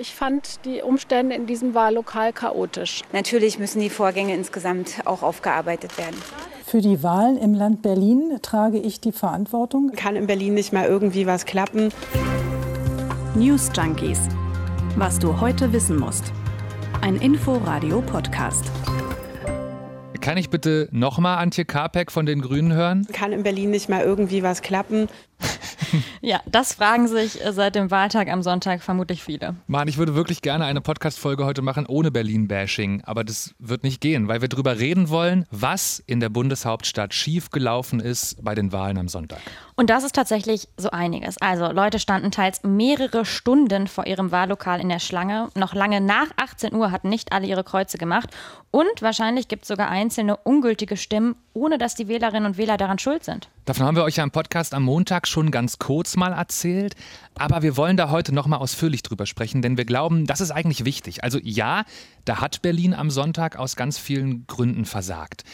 Ich fand die Umstände in diesem Wahllokal chaotisch. Natürlich müssen die Vorgänge insgesamt auch aufgearbeitet werden. Für die Wahlen im Land Berlin trage ich die Verantwortung. Kann in Berlin nicht mal irgendwie was klappen? News Junkies. Was du heute wissen musst. Ein Info-Radio-Podcast. Kann ich bitte nochmal Antje Karpek von den Grünen hören? Kann in Berlin nicht mal irgendwie was klappen? Ja, das fragen sich seit dem Wahltag am Sonntag vermutlich viele. Mann, ich würde wirklich gerne eine Podcast-Folge heute machen ohne Berlin-Bashing, aber das wird nicht gehen, weil wir darüber reden wollen, was in der Bundeshauptstadt schiefgelaufen ist bei den Wahlen am Sonntag. Und das ist tatsächlich so einiges. Also Leute standen teils mehrere Stunden vor ihrem Wahllokal in der Schlange. Noch lange nach 18 Uhr hatten nicht alle ihre Kreuze gemacht. Und wahrscheinlich gibt es sogar einzelne ungültige Stimmen, ohne dass die Wählerinnen und Wähler daran schuld sind. Davon haben wir euch ja im Podcast am Montag schon ganz kurz mal erzählt. Aber wir wollen da heute nochmal ausführlich drüber sprechen, denn wir glauben, das ist eigentlich wichtig. Also ja, da hat Berlin am Sonntag aus ganz vielen Gründen versagt.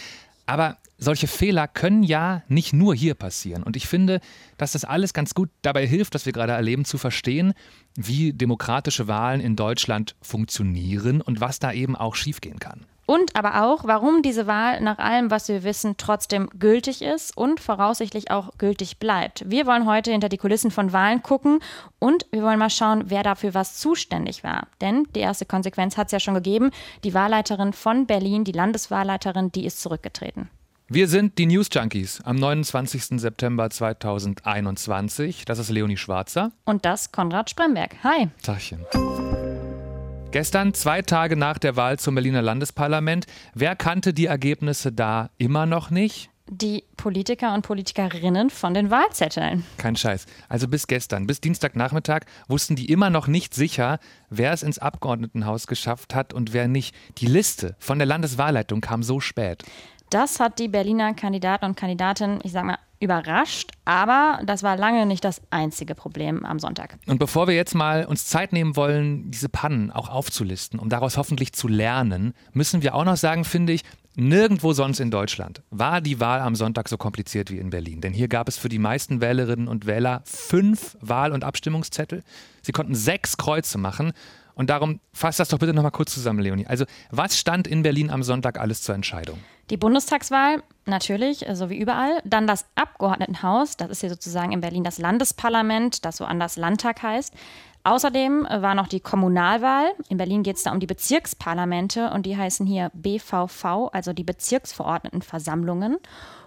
Aber solche Fehler können ja nicht nur hier passieren. Und ich finde, dass das alles ganz gut dabei hilft, was wir gerade erleben, zu verstehen, wie demokratische Wahlen in Deutschland funktionieren und was da eben auch schiefgehen kann. Und aber auch, warum diese Wahl nach allem, was wir wissen, trotzdem gültig ist und voraussichtlich auch gültig bleibt. Wir wollen heute hinter die Kulissen von Wahlen gucken und wir wollen mal schauen, wer dafür was zuständig war. Denn die erste Konsequenz hat es ja schon gegeben. Die Wahlleiterin von Berlin, die Landeswahlleiterin, die ist zurückgetreten. Wir sind die News Junkies am 29. September 2021. Das ist Leonie Schwarzer. Und das Konrad Spremberg. Hi. Tachchen. Gestern, zwei Tage nach der Wahl zum Berliner Landesparlament. Wer kannte die Ergebnisse da immer noch nicht? Die Politiker und Politikerinnen von den Wahlzetteln. Kein Scheiß. Also bis gestern, bis Dienstagnachmittag wussten die immer noch nicht sicher, wer es ins Abgeordnetenhaus geschafft hat und wer nicht. Die Liste von der Landeswahlleitung kam so spät. Das hat die Berliner Kandidaten und Kandidatinnen, ich sag mal, überrascht, aber das war lange nicht das einzige Problem am Sonntag. Und bevor wir jetzt mal uns Zeit nehmen wollen, diese Pannen auch aufzulisten, um daraus hoffentlich zu lernen, müssen wir auch noch sagen, finde ich, Nirgendwo sonst in Deutschland war die Wahl am Sonntag so kompliziert wie in Berlin. Denn hier gab es für die meisten Wählerinnen und Wähler fünf Wahl- und Abstimmungszettel. Sie konnten sechs Kreuze machen. Und darum fasst das doch bitte nochmal kurz zusammen, Leonie. Also, was stand in Berlin am Sonntag alles zur Entscheidung? Die Bundestagswahl, natürlich, so wie überall. Dann das Abgeordnetenhaus, das ist hier sozusagen in Berlin das Landesparlament, das so anders Landtag heißt. Außerdem war noch die Kommunalwahl. In Berlin geht es da um die Bezirksparlamente und die heißen hier BVV, also die Bezirksverordnetenversammlungen.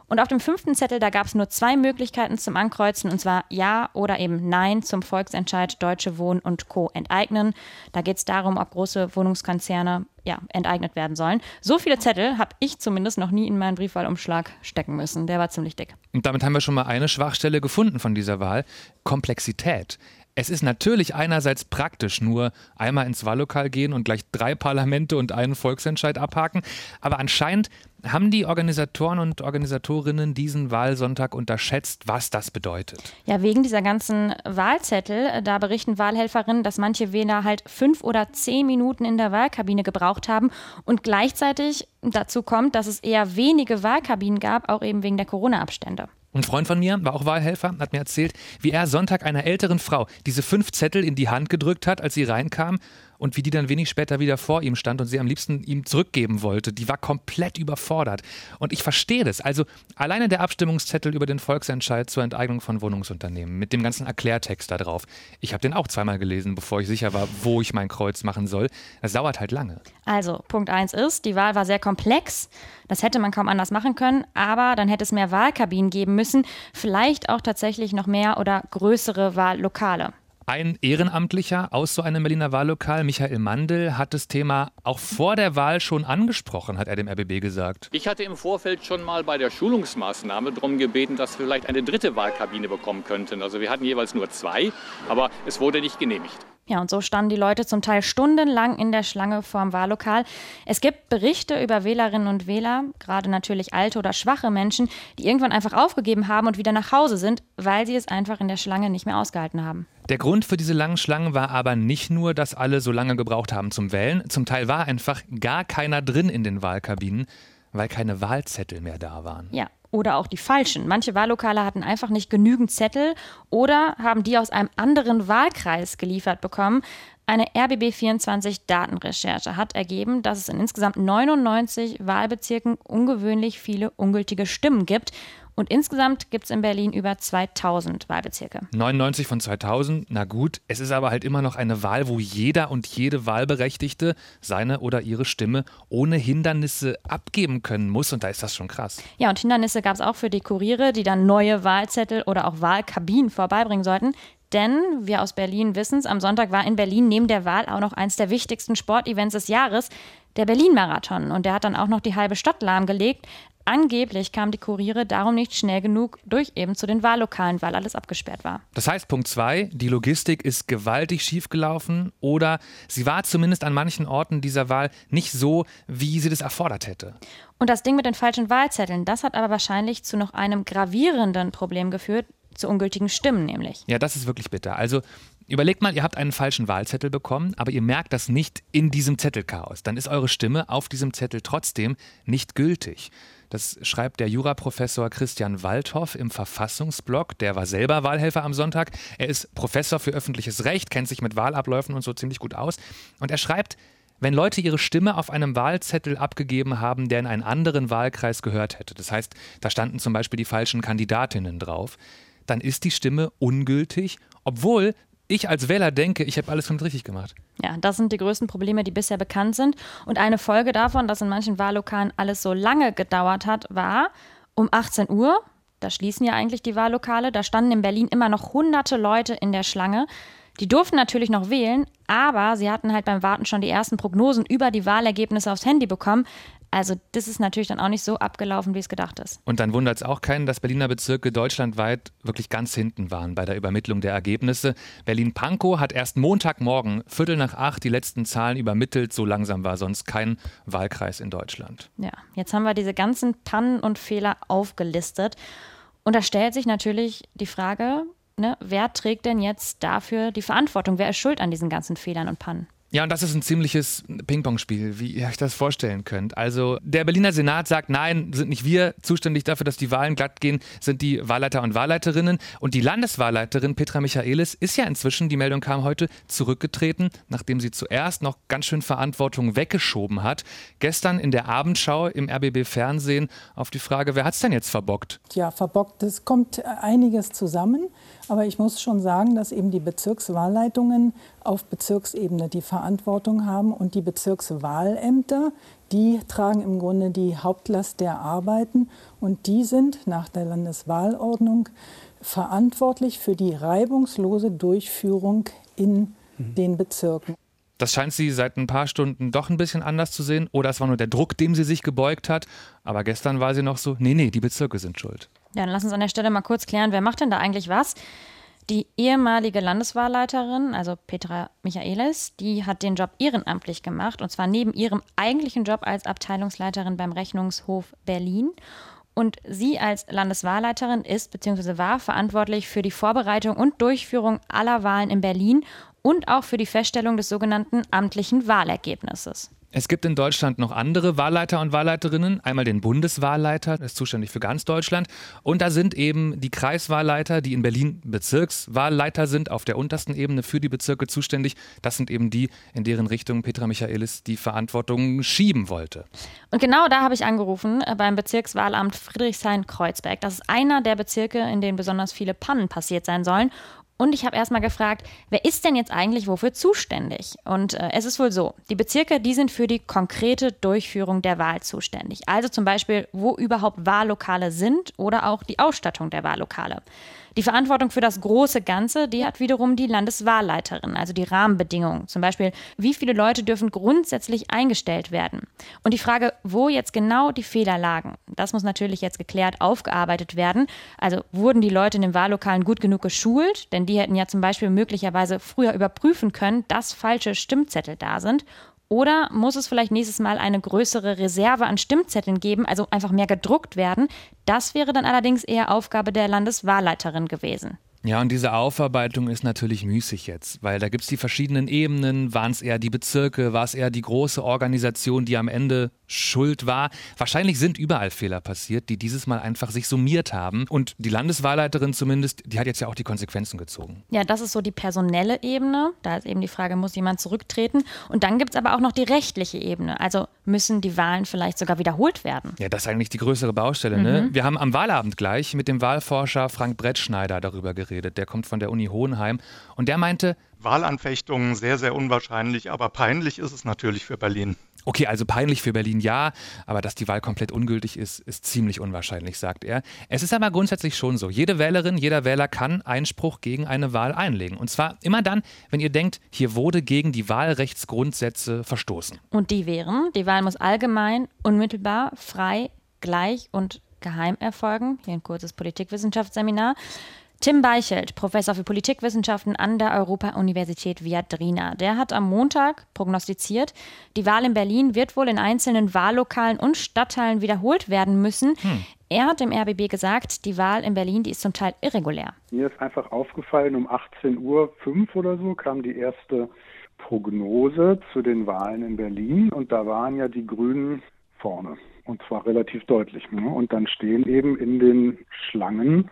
Und auf dem fünften Zettel, da gab es nur zwei Möglichkeiten zum Ankreuzen, und zwar Ja oder eben Nein zum Volksentscheid Deutsche Wohnen und Co. enteignen. Da geht es darum, ob große Wohnungskonzerne ja, enteignet werden sollen. So viele Zettel habe ich zumindest noch nie in meinen Briefwahlumschlag stecken müssen. Der war ziemlich dick. Und damit haben wir schon mal eine Schwachstelle gefunden von dieser Wahl. Komplexität. Es ist natürlich einerseits praktisch, nur einmal ins Wahllokal gehen und gleich drei Parlamente und einen Volksentscheid abhaken, aber anscheinend haben die Organisatoren und Organisatorinnen diesen Wahlsonntag unterschätzt, was das bedeutet? Ja, wegen dieser ganzen Wahlzettel, da berichten Wahlhelferinnen, dass manche Wähler halt fünf oder zehn Minuten in der Wahlkabine gebraucht haben und gleichzeitig dazu kommt, dass es eher wenige Wahlkabinen gab, auch eben wegen der Corona-Abstände. Ein Freund von mir, war auch Wahlhelfer, hat mir erzählt, wie er Sonntag einer älteren Frau diese fünf Zettel in die Hand gedrückt hat, als sie reinkam und wie die dann wenig später wieder vor ihm stand und sie am liebsten ihm zurückgeben wollte. Die war komplett überfordert. Und ich verstehe das. Also alleine der Abstimmungszettel über den Volksentscheid zur Enteignung von Wohnungsunternehmen mit dem ganzen Erklärtext da drauf. Ich habe den auch zweimal gelesen, bevor ich sicher war, wo ich mein Kreuz machen soll. Das dauert halt lange. Also, Punkt 1 ist, die Wahl war sehr komplex. Das hätte man kaum anders machen können, aber dann hätte es mehr Wahlkabinen geben müssen, vielleicht auch tatsächlich noch mehr oder größere Wahllokale. Ein Ehrenamtlicher aus so einem Berliner Wahllokal, Michael Mandel, hat das Thema auch vor der Wahl schon angesprochen, hat er dem RBB gesagt. Ich hatte im Vorfeld schon mal bei der Schulungsmaßnahme darum gebeten, dass wir vielleicht eine dritte Wahlkabine bekommen könnten. Also wir hatten jeweils nur zwei, aber es wurde nicht genehmigt. Ja, und so standen die Leute zum Teil stundenlang in der Schlange vorm Wahllokal. Es gibt Berichte über Wählerinnen und Wähler, gerade natürlich alte oder schwache Menschen, die irgendwann einfach aufgegeben haben und wieder nach Hause sind, weil sie es einfach in der Schlange nicht mehr ausgehalten haben. Der Grund für diese langen Schlangen war aber nicht nur, dass alle so lange gebraucht haben zum Wählen. Zum Teil war einfach gar keiner drin in den Wahlkabinen, weil keine Wahlzettel mehr da waren. Ja, oder auch die falschen. Manche Wahllokale hatten einfach nicht genügend Zettel oder haben die aus einem anderen Wahlkreis geliefert bekommen. Eine RBB24-Datenrecherche hat ergeben, dass es in insgesamt 99 Wahlbezirken ungewöhnlich viele ungültige Stimmen gibt. Und insgesamt gibt es in Berlin über 2000 Wahlbezirke. 99 von 2000, na gut. Es ist aber halt immer noch eine Wahl, wo jeder und jede Wahlberechtigte seine oder ihre Stimme ohne Hindernisse abgeben können muss. Und da ist das schon krass. Ja, und Hindernisse gab es auch für die Kuriere, die dann neue Wahlzettel oder auch Wahlkabinen vorbeibringen sollten. Denn wir aus Berlin wissen es, am Sonntag war in Berlin neben der Wahl auch noch eins der wichtigsten Sportevents des Jahres, der Berlin-Marathon. Und der hat dann auch noch die halbe Stadt lahmgelegt. Angeblich kamen die Kuriere darum nicht schnell genug durch eben zu den Wahllokalen, weil alles abgesperrt war. Das heißt, Punkt zwei, die Logistik ist gewaltig schiefgelaufen oder sie war zumindest an manchen Orten dieser Wahl nicht so, wie sie das erfordert hätte. Und das Ding mit den falschen Wahlzetteln, das hat aber wahrscheinlich zu noch einem gravierenden Problem geführt, zu ungültigen Stimmen nämlich. Ja, das ist wirklich bitter. Also überlegt mal, ihr habt einen falschen Wahlzettel bekommen, aber ihr merkt das nicht in diesem Zettelchaos. Dann ist eure Stimme auf diesem Zettel trotzdem nicht gültig. Das schreibt der Juraprofessor Christian Waldhoff im Verfassungsblog. Der war selber Wahlhelfer am Sonntag. Er ist Professor für öffentliches Recht, kennt sich mit Wahlabläufen und so ziemlich gut aus. Und er schreibt, wenn Leute ihre Stimme auf einem Wahlzettel abgegeben haben, der in einen anderen Wahlkreis gehört hätte, das heißt, da standen zum Beispiel die falschen Kandidatinnen drauf, dann ist die Stimme ungültig, obwohl ich als Wähler denke, ich habe alles richtig gemacht. Ja, das sind die größten Probleme, die bisher bekannt sind. Und eine Folge davon, dass in manchen Wahllokalen alles so lange gedauert hat, war um 18 Uhr, da schließen ja eigentlich die Wahllokale, da standen in Berlin immer noch hunderte Leute in der Schlange. Die durften natürlich noch wählen, aber sie hatten halt beim Warten schon die ersten Prognosen über die Wahlergebnisse aufs Handy bekommen. Also das ist natürlich dann auch nicht so abgelaufen, wie es gedacht ist. Und dann wundert es auch keinen, dass Berliner Bezirke deutschlandweit wirklich ganz hinten waren bei der Übermittlung der Ergebnisse. Berlin-Pankow hat erst Montagmorgen, Viertel nach acht, die letzten Zahlen übermittelt. So langsam war sonst kein Wahlkreis in Deutschland. Ja, jetzt haben wir diese ganzen Pannen und Fehler aufgelistet. Und da stellt sich natürlich die Frage, ne, wer trägt denn jetzt dafür die Verantwortung? Wer ist schuld an diesen ganzen Fehlern und Pannen? Ja, und das ist ein ziemliches Ping-Pong-Spiel, wie ihr euch das vorstellen könnt. Also der Berliner Senat sagt, nein, sind nicht wir zuständig dafür, dass die Wahlen glatt gehen, sind die Wahlleiter und Wahlleiterinnen. Und die Landeswahlleiterin Petra Michaelis ist ja inzwischen, die Meldung kam heute, zurückgetreten, nachdem sie zuerst noch ganz schön Verantwortung weggeschoben hat. Gestern in der Abendschau im RBB Fernsehen auf die Frage, wer hat's denn jetzt verbockt? Ja, verbockt, es kommt einiges zusammen. Aber ich muss schon sagen, dass eben die Bezirkswahlleitungen auf Bezirksebene die Verantwortung haben und die Bezirkswahlämter, die tragen im Grunde die Hauptlast der Arbeiten und die sind nach der Landeswahlordnung verantwortlich für die reibungslose Durchführung in mhm. den Bezirken. Das scheint sie seit ein paar Stunden doch ein bisschen anders zu sehen. Oder es war nur der Druck, dem sie sich gebeugt hat. Aber gestern war sie noch so, nee, nee, die Bezirke sind schuld. Ja, dann lass uns an der Stelle mal kurz klären, wer macht denn da eigentlich was? Die ehemalige Landeswahlleiterin, also Petra Michaelis, die hat den Job ehrenamtlich gemacht und zwar neben ihrem eigentlichen Job als Abteilungsleiterin beim Rechnungshof Berlin. Und sie als Landeswahlleiterin ist bzw. war verantwortlich für die Vorbereitung und Durchführung aller Wahlen in Berlin und auch für die Feststellung des sogenannten amtlichen Wahlergebnisses. Es gibt in Deutschland noch andere Wahlleiter und Wahlleiterinnen. Einmal den Bundeswahlleiter, der ist zuständig für ganz Deutschland. Und da sind eben die Kreiswahlleiter, die in Berlin Bezirkswahlleiter sind, auf der untersten Ebene für die Bezirke zuständig. Das sind eben die, in deren Richtung Petra Michaelis die Verantwortung schieben wollte. Und genau da habe ich angerufen äh, beim Bezirkswahlamt Friedrichshain-Kreuzberg. Das ist einer der Bezirke, in denen besonders viele Pannen passiert sein sollen. Und ich habe erstmal gefragt, wer ist denn jetzt eigentlich wofür zuständig? Und äh, es ist wohl so, die Bezirke, die sind für die konkrete Durchführung der Wahl zuständig. Also zum Beispiel, wo überhaupt Wahllokale sind oder auch die Ausstattung der Wahllokale. Die Verantwortung für das große Ganze, die hat wiederum die Landeswahlleiterin, also die Rahmenbedingungen. Zum Beispiel, wie viele Leute dürfen grundsätzlich eingestellt werden? Und die Frage, wo jetzt genau die Fehler lagen, das muss natürlich jetzt geklärt aufgearbeitet werden. Also wurden die Leute in den Wahllokalen gut genug geschult? Denn die hätten ja zum Beispiel möglicherweise früher überprüfen können, dass falsche Stimmzettel da sind. Oder muss es vielleicht nächstes Mal eine größere Reserve an Stimmzetteln geben, also einfach mehr gedruckt werden? Das wäre dann allerdings eher Aufgabe der Landeswahlleiterin gewesen. Ja, und diese Aufarbeitung ist natürlich müßig jetzt, weil da gibt es die verschiedenen Ebenen. Waren es eher die Bezirke? War es eher die große Organisation, die am Ende schuld war. Wahrscheinlich sind überall Fehler passiert, die dieses Mal einfach sich summiert haben. Und die Landeswahlleiterin zumindest, die hat jetzt ja auch die Konsequenzen gezogen. Ja, das ist so die personelle Ebene. Da ist eben die Frage, muss jemand zurücktreten? Und dann gibt es aber auch noch die rechtliche Ebene. Also müssen die Wahlen vielleicht sogar wiederholt werden? Ja, das ist eigentlich die größere Baustelle. Ne? Mhm. Wir haben am Wahlabend gleich mit dem Wahlforscher Frank Brettschneider darüber geredet. Der kommt von der Uni Hohenheim. Und der meinte, Wahlanfechtungen sehr, sehr unwahrscheinlich, aber peinlich ist es natürlich für Berlin. Okay, also peinlich für Berlin ja, aber dass die Wahl komplett ungültig ist, ist ziemlich unwahrscheinlich, sagt er. Es ist aber grundsätzlich schon so. Jede Wählerin, jeder Wähler kann Einspruch gegen eine Wahl einlegen. Und zwar immer dann, wenn ihr denkt, hier wurde gegen die Wahlrechtsgrundsätze verstoßen. Und die wären, die Wahl muss allgemein, unmittelbar, frei, gleich und geheim erfolgen. Hier ein kurzes Politikwissenschaftsseminar. Tim Beichelt, Professor für Politikwissenschaften an der Europa-Universität Viadrina, der hat am Montag prognostiziert, die Wahl in Berlin wird wohl in einzelnen Wahllokalen und Stadtteilen wiederholt werden müssen. Hm. Er hat dem RBB gesagt, die Wahl in Berlin, die ist zum Teil irregulär. Mir ist einfach aufgefallen, um 18.05 Uhr oder so kam die erste Prognose zu den Wahlen in Berlin und da waren ja die Grünen vorne und zwar relativ deutlich. Ne? Und dann stehen eben in den Schlangen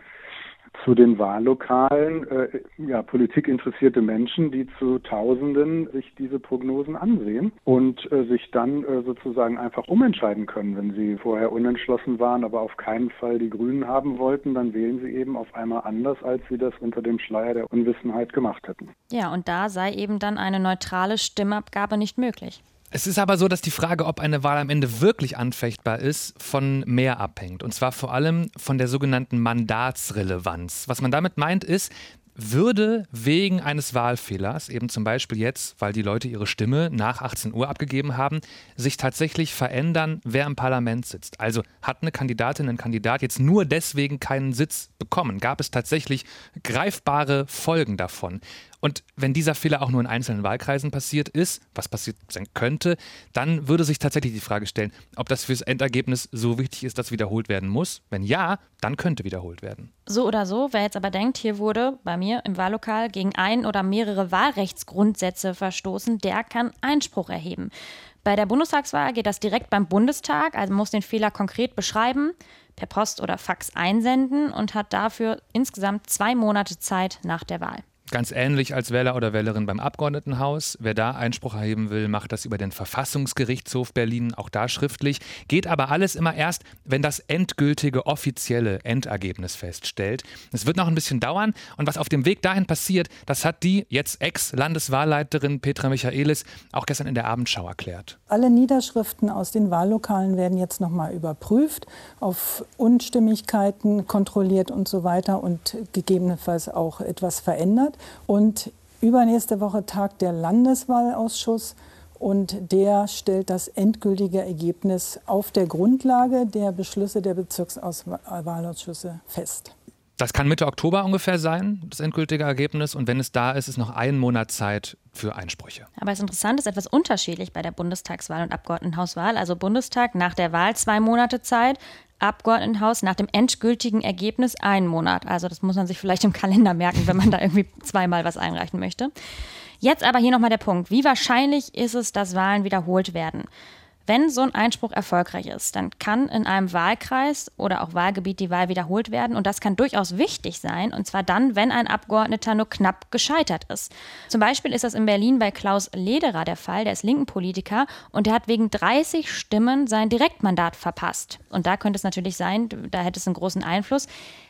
zu den Wahllokalen äh, ja, politikinteressierte Menschen, die zu Tausenden sich diese Prognosen ansehen und äh, sich dann äh, sozusagen einfach umentscheiden können. Wenn sie vorher unentschlossen waren, aber auf keinen Fall die Grünen haben wollten, dann wählen sie eben auf einmal anders, als sie das unter dem Schleier der Unwissenheit gemacht hätten. Ja, und da sei eben dann eine neutrale Stimmabgabe nicht möglich. Es ist aber so, dass die Frage, ob eine Wahl am Ende wirklich anfechtbar ist, von mehr abhängt. Und zwar vor allem von der sogenannten Mandatsrelevanz. Was man damit meint, ist, würde wegen eines Wahlfehlers, eben zum Beispiel jetzt, weil die Leute ihre Stimme nach 18 Uhr abgegeben haben, sich tatsächlich verändern, wer im Parlament sitzt. Also hat eine Kandidatin, ein Kandidat jetzt nur deswegen keinen Sitz bekommen? Gab es tatsächlich greifbare Folgen davon? Und wenn dieser Fehler auch nur in einzelnen Wahlkreisen passiert ist, was passiert sein könnte, dann würde sich tatsächlich die Frage stellen, ob das fürs Endergebnis so wichtig ist, dass wiederholt werden muss. Wenn ja, dann könnte wiederholt werden. So oder so, wer jetzt aber denkt, hier wurde bei mir im Wahllokal gegen ein oder mehrere Wahlrechtsgrundsätze verstoßen, der kann Einspruch erheben. Bei der Bundestagswahl geht das direkt beim Bundestag, also muss den Fehler konkret beschreiben, per Post oder Fax einsenden und hat dafür insgesamt zwei Monate Zeit nach der Wahl. Ganz ähnlich als Wähler oder Wählerin beim Abgeordnetenhaus. Wer da Einspruch erheben will, macht das über den Verfassungsgerichtshof Berlin, auch da schriftlich. Geht aber alles immer erst, wenn das endgültige offizielle Endergebnis feststellt. Es wird noch ein bisschen dauern und was auf dem Weg dahin passiert, das hat die jetzt Ex-Landeswahlleiterin Petra Michaelis auch gestern in der Abendschau erklärt. Alle Niederschriften aus den Wahllokalen werden jetzt nochmal überprüft, auf Unstimmigkeiten kontrolliert und so weiter und gegebenenfalls auch etwas verändert. Und übernächste Woche tagt der Landeswahlausschuss und der stellt das endgültige Ergebnis auf der Grundlage der Beschlüsse der Bezirkswahlausschüsse fest. Das kann Mitte Oktober ungefähr sein, das endgültige Ergebnis. Und wenn es da ist, ist noch ein Monat Zeit für Einsprüche. Aber es ist interessant, es ist etwas unterschiedlich bei der Bundestagswahl und Abgeordnetenhauswahl. Also Bundestag nach der Wahl zwei Monate Zeit, Abgeordnetenhaus nach dem endgültigen Ergebnis einen Monat. Also das muss man sich vielleicht im Kalender merken, wenn man da irgendwie zweimal was einreichen möchte. Jetzt aber hier nochmal der Punkt. Wie wahrscheinlich ist es, dass Wahlen wiederholt werden? Wenn so ein Einspruch erfolgreich ist, dann kann in einem Wahlkreis oder auch Wahlgebiet die Wahl wiederholt werden. Und das kann durchaus wichtig sein. Und zwar dann, wenn ein Abgeordneter nur knapp gescheitert ist. Zum Beispiel ist das in Berlin bei Klaus Lederer der Fall. Der ist linken Politiker und der hat wegen 30 Stimmen sein Direktmandat verpasst. Und da könnte es natürlich sein, da hätte es einen großen Einfluss.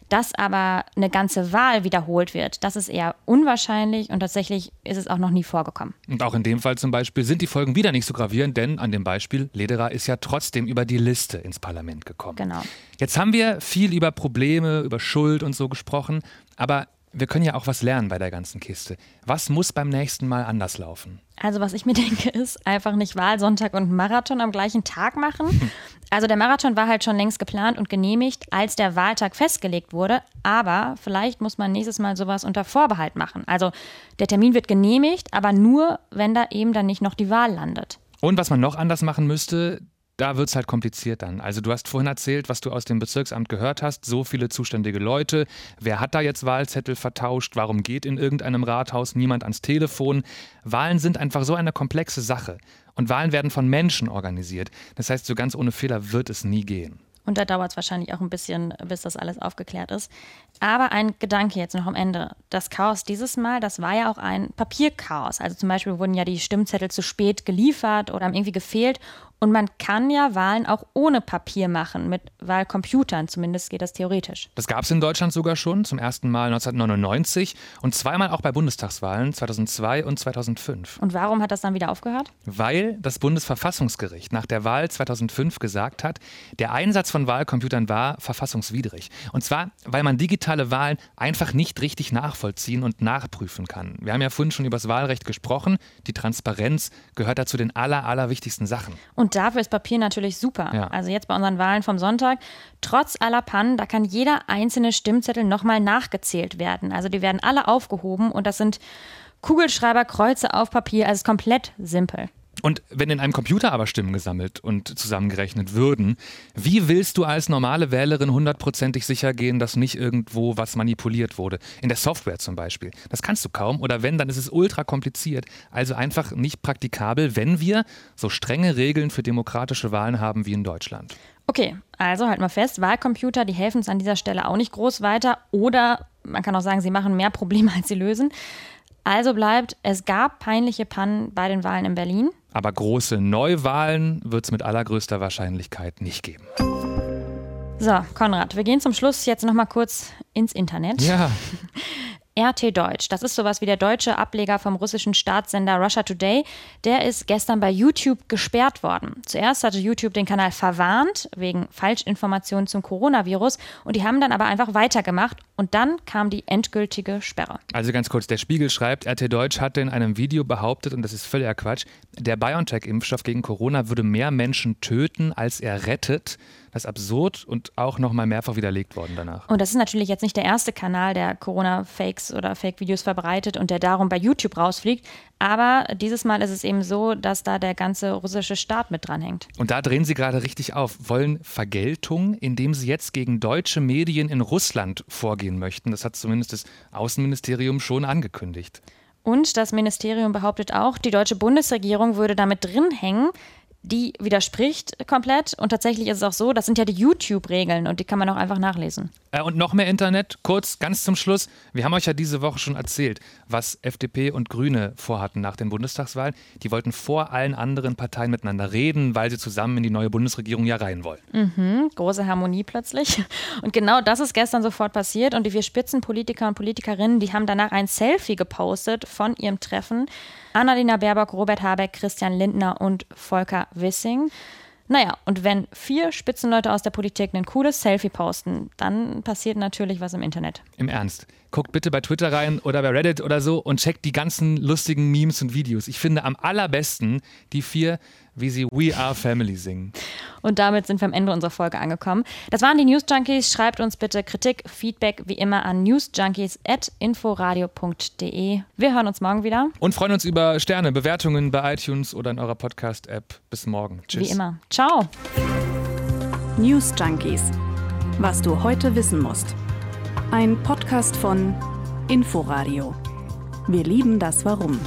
Dass aber eine ganze Wahl wiederholt wird, das ist eher unwahrscheinlich und tatsächlich ist es auch noch nie vorgekommen. Und auch in dem Fall zum Beispiel sind die Folgen wieder nicht so gravierend, denn an dem Beispiel, Lederer ist ja trotzdem über die Liste ins Parlament gekommen. Genau. Jetzt haben wir viel über Probleme, über Schuld und so gesprochen, aber wir können ja auch was lernen bei der ganzen Kiste. Was muss beim nächsten Mal anders laufen? Also was ich mir denke, ist einfach nicht Wahlsonntag und Marathon am gleichen Tag machen. Hm. Also der Marathon war halt schon längst geplant und genehmigt, als der Wahltag festgelegt wurde. Aber vielleicht muss man nächstes Mal sowas unter Vorbehalt machen. Also der Termin wird genehmigt, aber nur, wenn da eben dann nicht noch die Wahl landet. Und was man noch anders machen müsste, da wird es halt kompliziert dann. Also du hast vorhin erzählt, was du aus dem Bezirksamt gehört hast, so viele zuständige Leute, wer hat da jetzt Wahlzettel vertauscht, warum geht in irgendeinem Rathaus niemand ans Telefon? Wahlen sind einfach so eine komplexe Sache und Wahlen werden von Menschen organisiert. Das heißt, so ganz ohne Fehler wird es nie gehen. Und da dauert es wahrscheinlich auch ein bisschen, bis das alles aufgeklärt ist. Aber ein Gedanke jetzt noch am Ende. Das Chaos dieses Mal, das war ja auch ein Papierchaos. Also zum Beispiel wurden ja die Stimmzettel zu spät geliefert oder haben irgendwie gefehlt. Und man kann ja Wahlen auch ohne Papier machen, mit Wahlcomputern. Zumindest geht das theoretisch. Das gab es in Deutschland sogar schon, zum ersten Mal 1999 und zweimal auch bei Bundestagswahlen 2002 und 2005. Und warum hat das dann wieder aufgehört? Weil das Bundesverfassungsgericht nach der Wahl 2005 gesagt hat, der Einsatz von Wahlcomputern war verfassungswidrig. Und zwar, weil man digitale Wahlen einfach nicht richtig nachvollziehen und nachprüfen kann. Wir haben ja vorhin schon über das Wahlrecht gesprochen. Die Transparenz gehört dazu den aller, allerwichtigsten Sachen. Und und dafür ist Papier natürlich super. Ja. Also jetzt bei unseren Wahlen vom Sonntag, trotz aller Pannen, da kann jeder einzelne Stimmzettel nochmal nachgezählt werden. Also die werden alle aufgehoben und das sind Kugelschreiber, Kreuze auf Papier, also komplett simpel. Und wenn in einem Computer aber Stimmen gesammelt und zusammengerechnet würden, wie willst du als normale Wählerin hundertprozentig sicher gehen, dass nicht irgendwo was manipuliert wurde? In der Software zum Beispiel. Das kannst du kaum. Oder wenn, dann ist es ultra kompliziert. Also einfach nicht praktikabel, wenn wir so strenge Regeln für demokratische Wahlen haben wie in Deutschland. Okay, also halt mal fest, Wahlcomputer, die helfen uns an dieser Stelle auch nicht groß weiter. Oder man kann auch sagen, sie machen mehr Probleme, als sie lösen. Also bleibt, es gab peinliche Pannen bei den Wahlen in Berlin. Aber große Neuwahlen wird es mit allergrößter Wahrscheinlichkeit nicht geben. So, Konrad, wir gehen zum Schluss jetzt nochmal kurz ins Internet. Ja. RT Deutsch, das ist sowas wie der deutsche Ableger vom russischen Staatssender Russia Today, der ist gestern bei YouTube gesperrt worden. Zuerst hatte YouTube den Kanal verwarnt wegen Falschinformationen zum Coronavirus und die haben dann aber einfach weitergemacht und dann kam die endgültige Sperre. Also ganz kurz, der Spiegel schreibt, RT Deutsch hatte in einem Video behauptet, und das ist völliger Quatsch, der BioNTech-Impfstoff gegen Corona würde mehr Menschen töten, als er rettet. Das ist absurd und auch nochmal mehrfach widerlegt worden danach. Und das ist natürlich jetzt nicht der erste Kanal, der Corona-Fakes oder Fake-Videos verbreitet und der darum bei YouTube rausfliegt. Aber dieses Mal ist es eben so, dass da der ganze russische Staat mit dranhängt. Und da drehen Sie gerade richtig auf. Wollen Vergeltung, indem Sie jetzt gegen deutsche Medien in Russland vorgehen möchten. Das hat zumindest das Außenministerium schon angekündigt. Und das Ministerium behauptet auch, die deutsche Bundesregierung würde damit drin hängen, die widerspricht komplett. Und tatsächlich ist es auch so, das sind ja die YouTube-Regeln und die kann man auch einfach nachlesen. Äh, und noch mehr Internet, kurz, ganz zum Schluss. Wir haben euch ja diese Woche schon erzählt, was FDP und Grüne vorhatten nach den Bundestagswahlen. Die wollten vor allen anderen Parteien miteinander reden, weil sie zusammen in die neue Bundesregierung ja rein wollen. Mhm, große Harmonie plötzlich. Und genau das ist gestern sofort passiert. Und die vier Spitzenpolitiker und Politikerinnen, die haben danach ein Selfie gepostet von ihrem Treffen. Annalena Baerbock, Robert Habeck, Christian Lindner und Volker Wissing. Naja, und wenn vier Spitzenleute aus der Politik ein cooles Selfie posten, dann passiert natürlich was im Internet. Im Ernst. Guckt bitte bei Twitter rein oder bei Reddit oder so und checkt die ganzen lustigen Memes und Videos. Ich finde am allerbesten die vier, wie sie We Are Family singen. Und damit sind wir am Ende unserer Folge angekommen. Das waren die News Junkies. Schreibt uns bitte Kritik, Feedback wie immer an newsjunkies.inforadio.de. Wir hören uns morgen wieder. Und freuen uns über Sterne, Bewertungen bei iTunes oder in eurer Podcast-App. Bis morgen. Tschüss. Wie immer. Ciao. News Junkies. Was du heute wissen musst. Ein Podcast von Inforadio. Wir lieben das Warum.